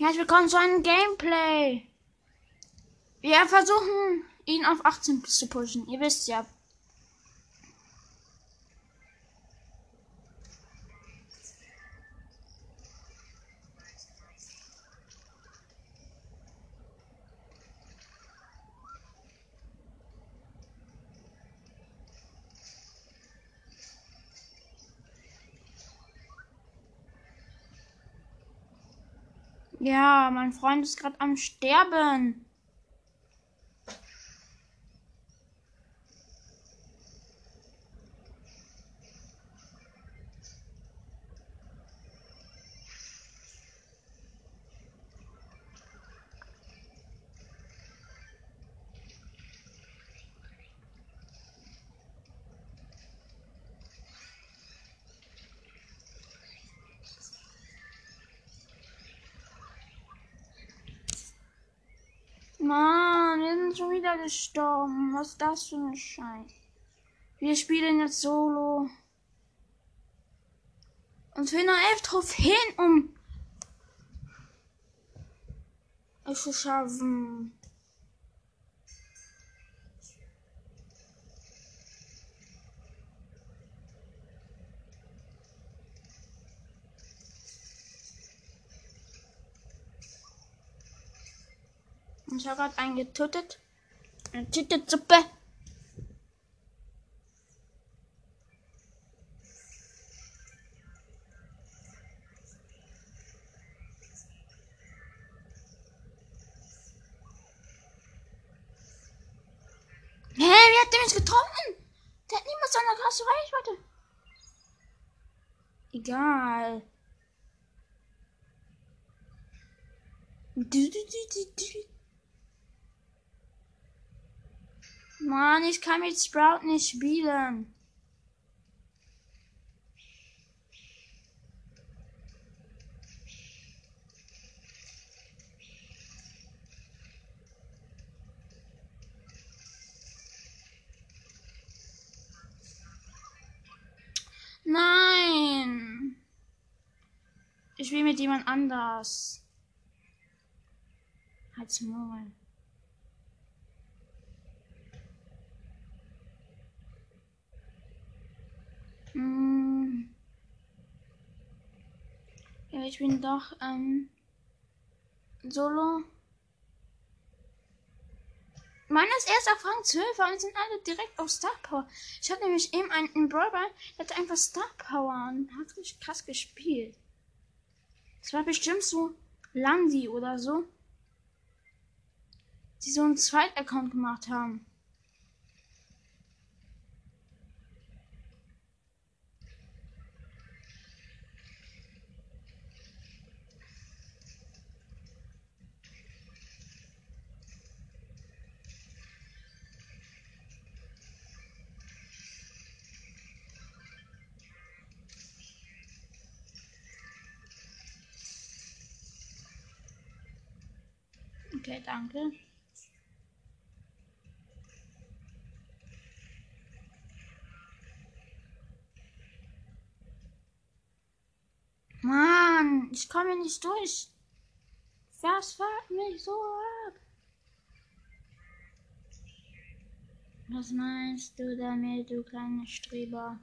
Herzlich willkommen zu einem Gameplay. Wir versuchen, ihn auf 18 zu pushen. Ihr wisst ja. Ja, mein Freund ist gerade am Sterben. Mann, wir sind schon wieder gestorben. Was ist das für ein Scheiß? Wir spielen jetzt Solo. Und fehlen noch elf Trophäen, um es zu schaffen. Ich habe gerade einen getötet. Eine Tütensuppe. Hä, wie hat der mich getroffen? Der hat niemals so eine krasse Reichweite. Egal. Du, du, du, du, du. Mann, ich kann mit Sprout nicht spielen. Nein. Ich spiele mit jemand anders. Halt's Maul. Hm. Ja, ich bin doch ähm, Solo. Meiner ist erst auf Rang 12, aber sind alle direkt auf Star Power. Ich hatte nämlich eben einen, einen Brawler, der hatte einfach Star Power und hat richtig krass gespielt. Das war bestimmt so Landi oder so. Die so einen Zweit-Account gemacht haben. Okay, danke. Mann, ich komme nicht durch. Was fährt mich so ab? Was meinst du damit, du kleiner Streber?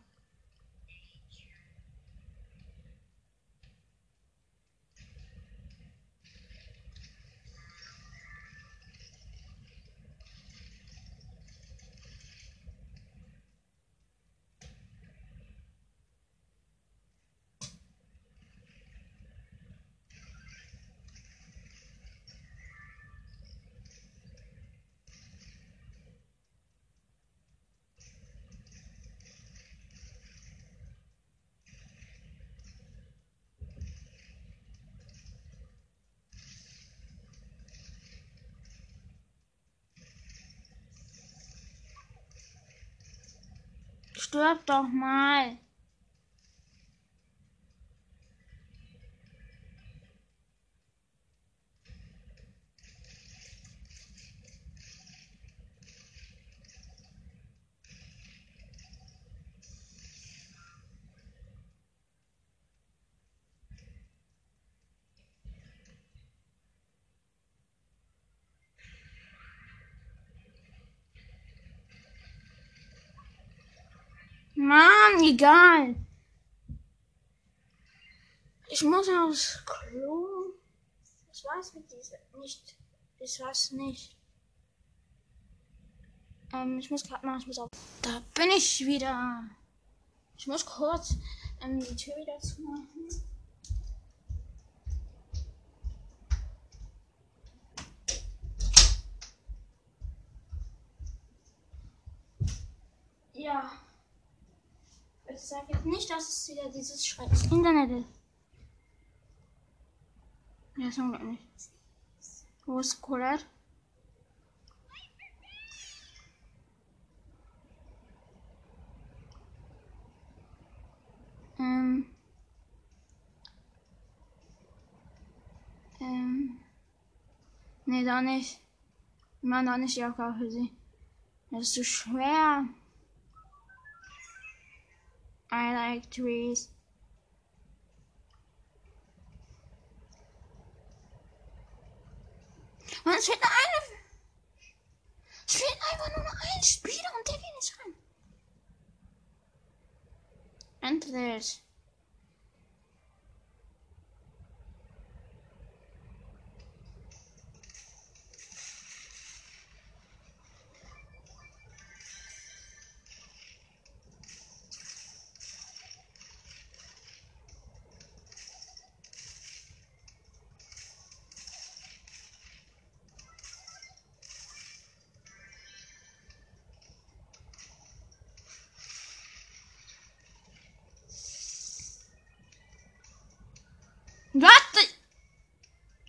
Stirb doch mal. Mann, egal. Ich muss aufs Klo. Das war's mit dieser. Nicht. Das war's nicht. Ähm, ich muss gerade mal, ich muss auf. Da bin ich wieder. Ich muss kurz ähm, die Tür wieder zumachen. Ja. Ich sage jetzt nicht, dass es wieder dieses scheiß Internet ist. Ja, ist unglaublich. Wo ist Colette? Ähm. Ähm. Nee, da nicht. Ich meine, da nicht die Aufgabe für sie. Das ist zu schwer. I like trees. Und es fehlt nur eine. Es fehlt einfach nur noch ein Spieler und der geht nicht rein. Endlich. Warte!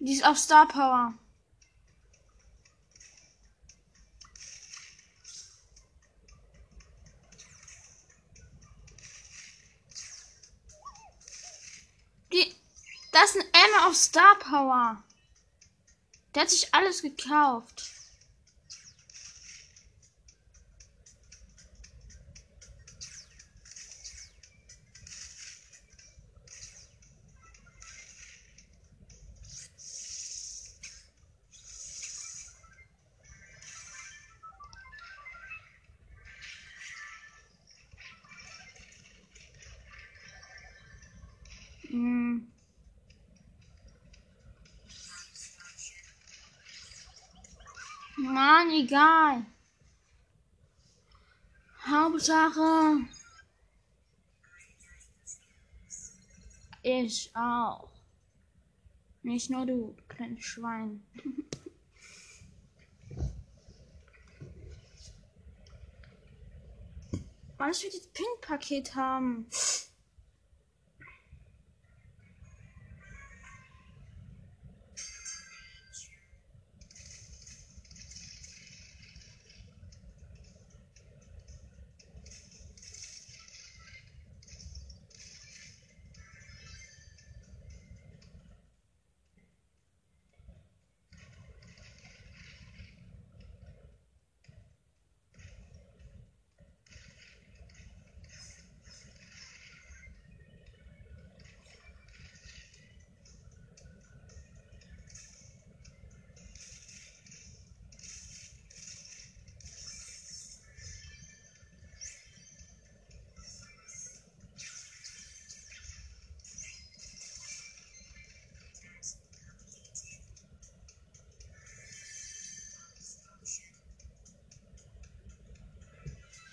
Die ist auf Star Power. Die, das ist ein Emma auf Star Power. Der hat sich alles gekauft. Egal. Hauptsache. Ich auch. Nicht nur du, kleines Schwein. Was wir das Pink-Paket haben.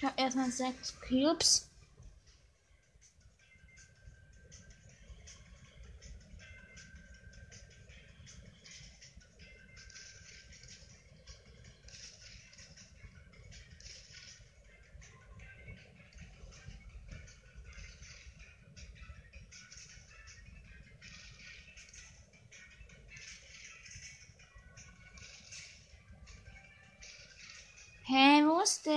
Habe erstmal sechs Cubes. Hä, wo ist der?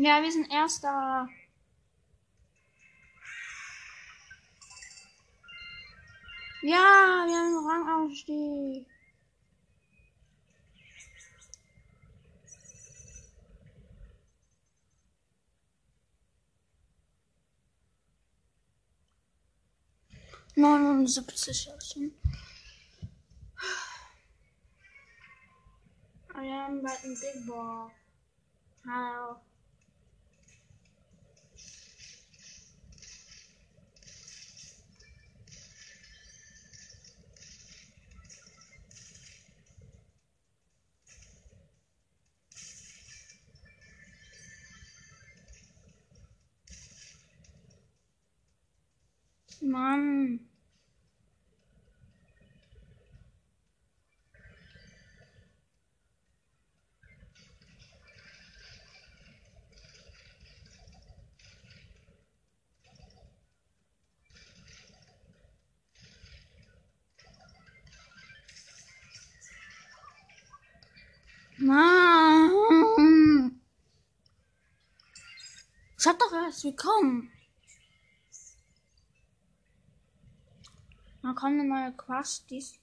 Ja, wir sind Erster. Ja, wir haben einen Rangaufstieg. Neunundsiebzig schon. Wir haben bald Big Ball. Hallo. Mann. Mann. Hab doch erst willkommen. Kommt eine neue Quest, dies.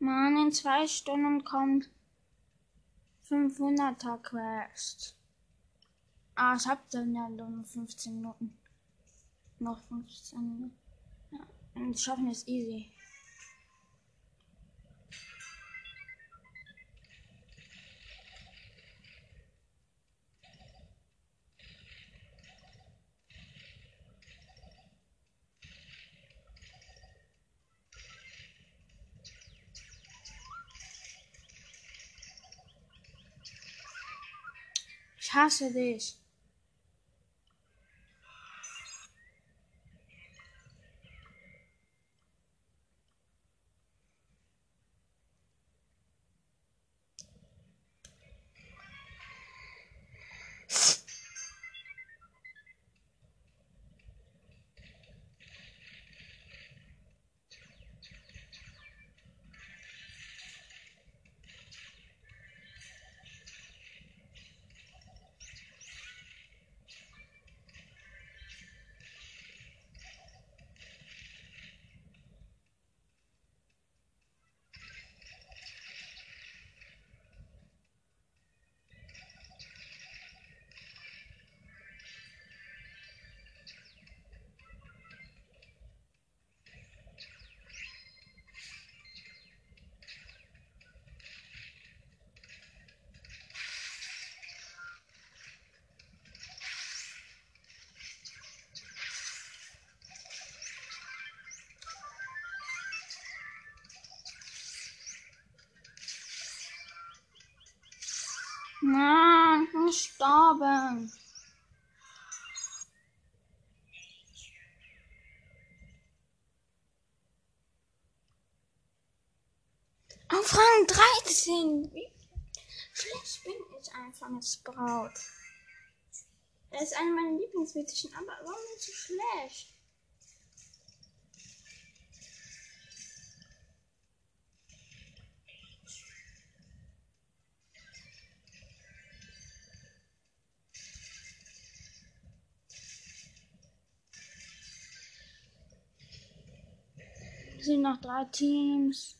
Mann, in zwei Stunden kommt 500er Quest. Ah, ich hab dann ja nur 15 Minuten. Noch 15 Minuten. Ja, und schaffen ist easy. Ich hasse bin gestorben. Auf Rang 13. Wie schlecht bin ich einfach als Braut. Er ist einer meiner Lieblingsmädchen, aber warum ist so schlecht? Es sind noch drei Teams.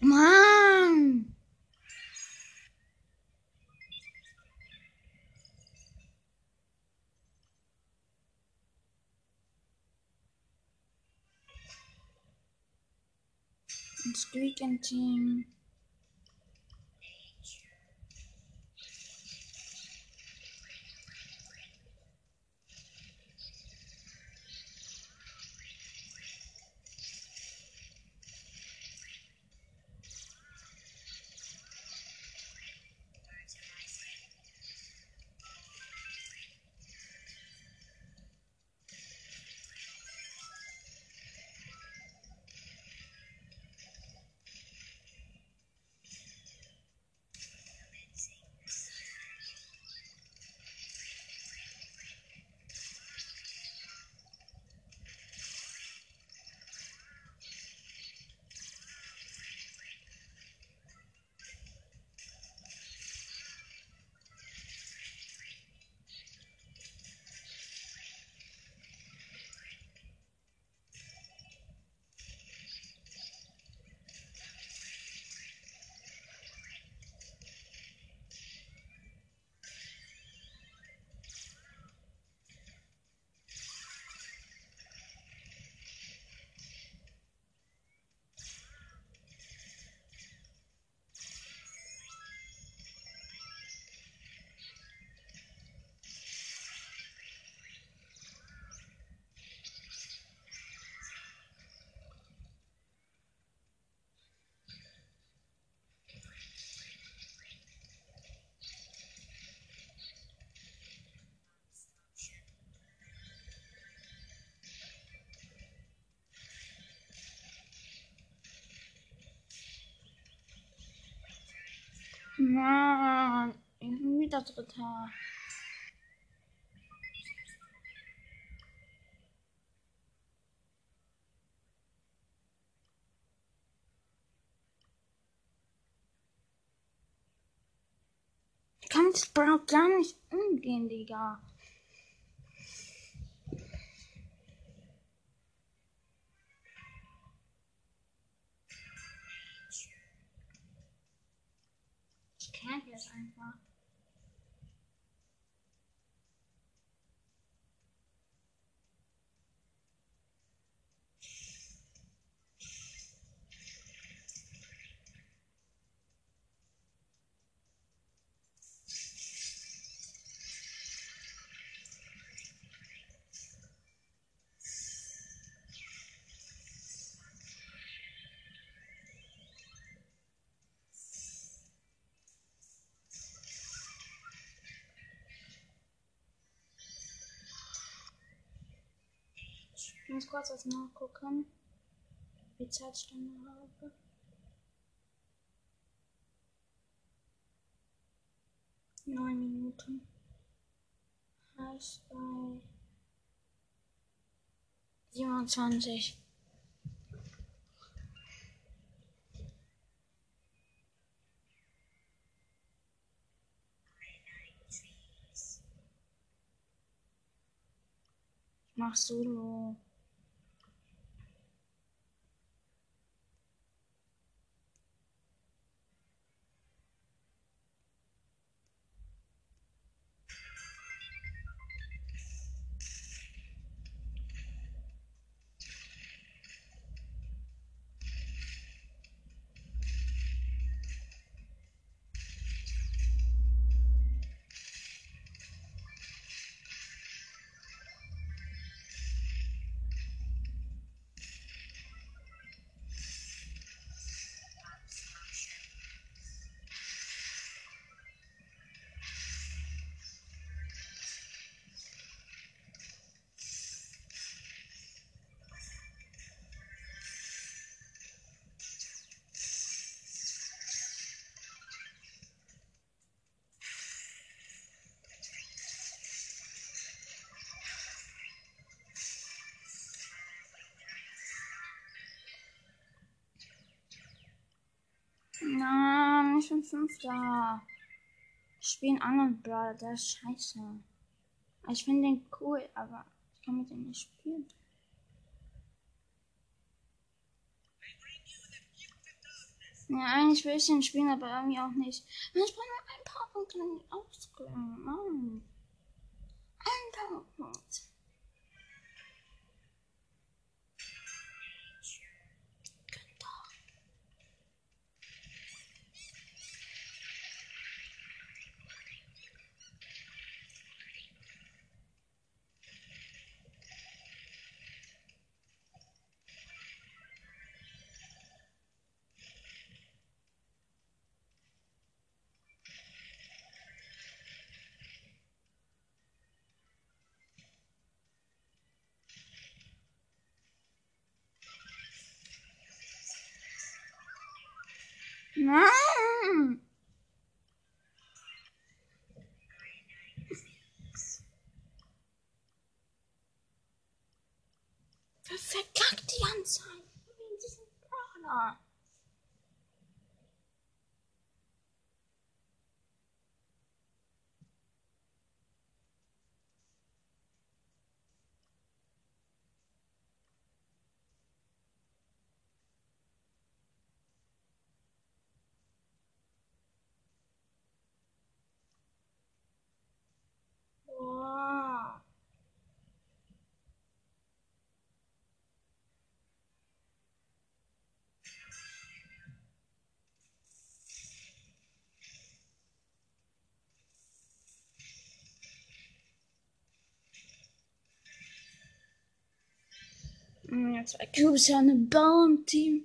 Mann! Greek and team. Das Weekend-Team. Mann, ich bin wieder Dritter. Ich Ich kenne jetzt einfach. Ich muss kurz was nachgucken, wie Zeitstunde habe. Neun Minuten. Heißt bei 27. Ich mach Solo. Fünfter. Ich spiele einen anderen Brawler, der ist scheiße. Ich finde den cool, aber ich kann mit dem nicht spielen. Ja, eigentlich will ich den spielen, aber irgendwie auch nicht. Ich brauche nur ein Powerpunkt, dann die ausklingen. Mann. Ein Powerpunkt. Gönn Nein! Hm, Ja, zwei Cubes, ja, eine Bau im Team.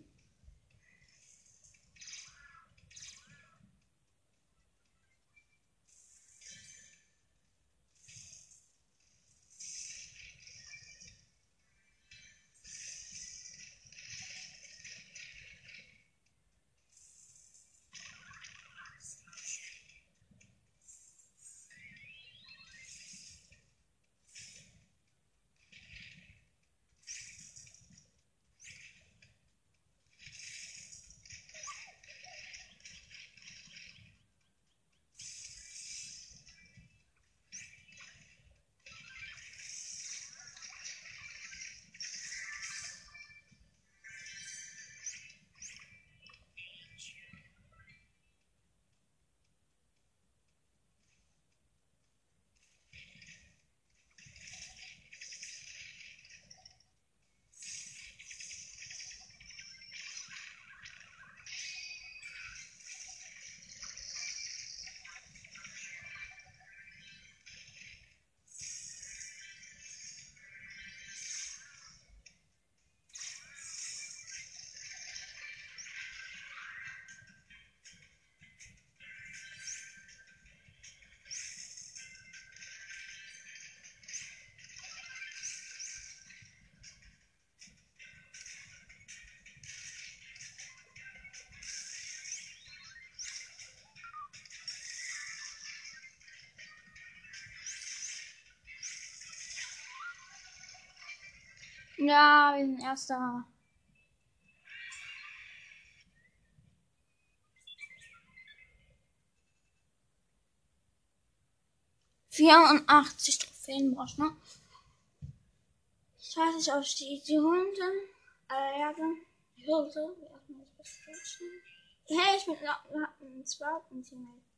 Ja, wir sind Erster. Vierundachtzig Trophäen brauchst du, ne? Ich weiß nicht, ob ich die, die Hunde, äh, ja, dann, Hürde, Hey, ich bin noch, ein zweiten Teammate.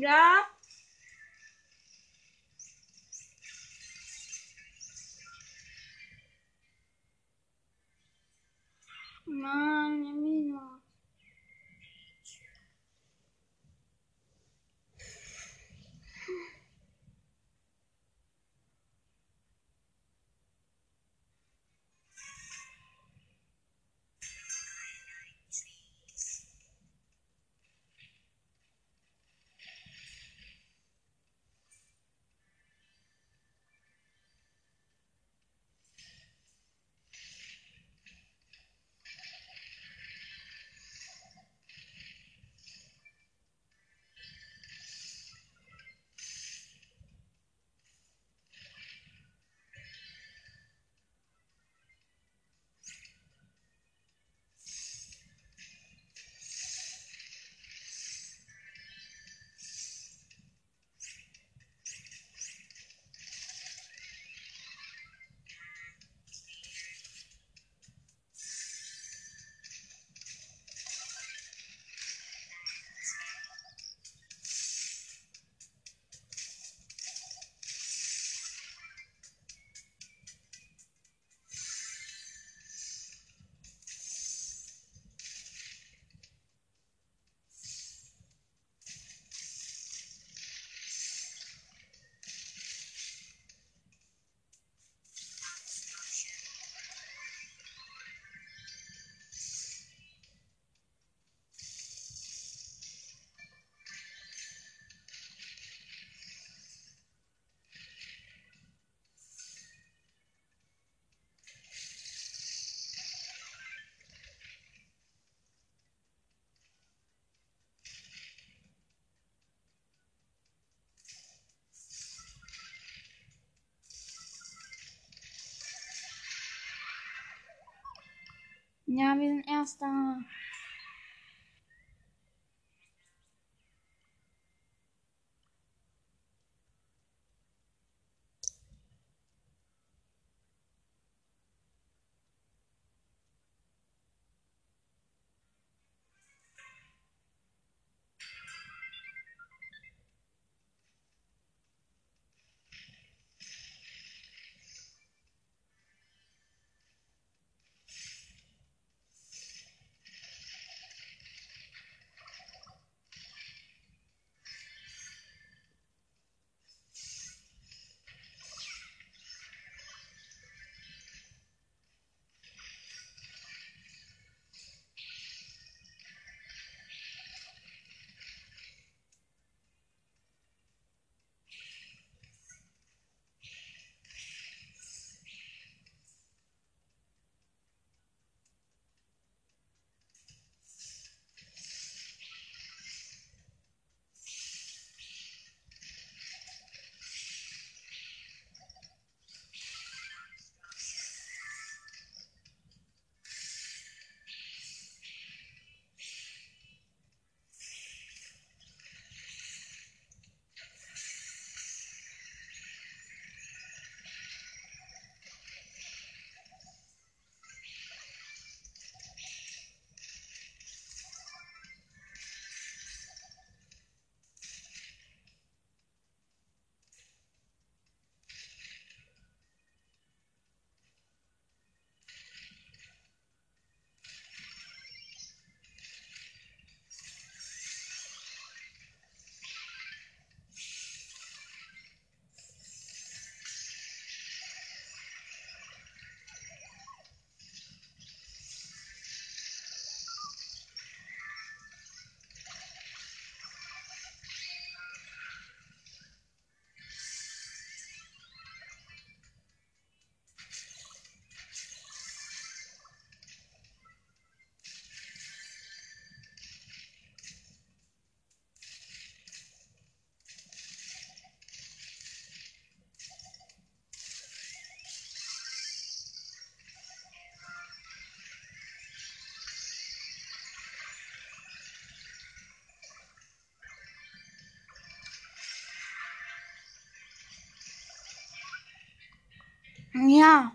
Ja. Ja, wir sind Erster. Ja.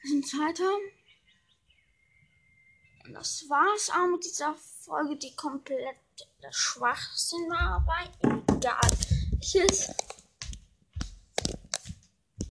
Wir sind weiter. Und das war's auch mit dieser Folge, die komplett der Schwachsinn war, aber egal. Tschüss.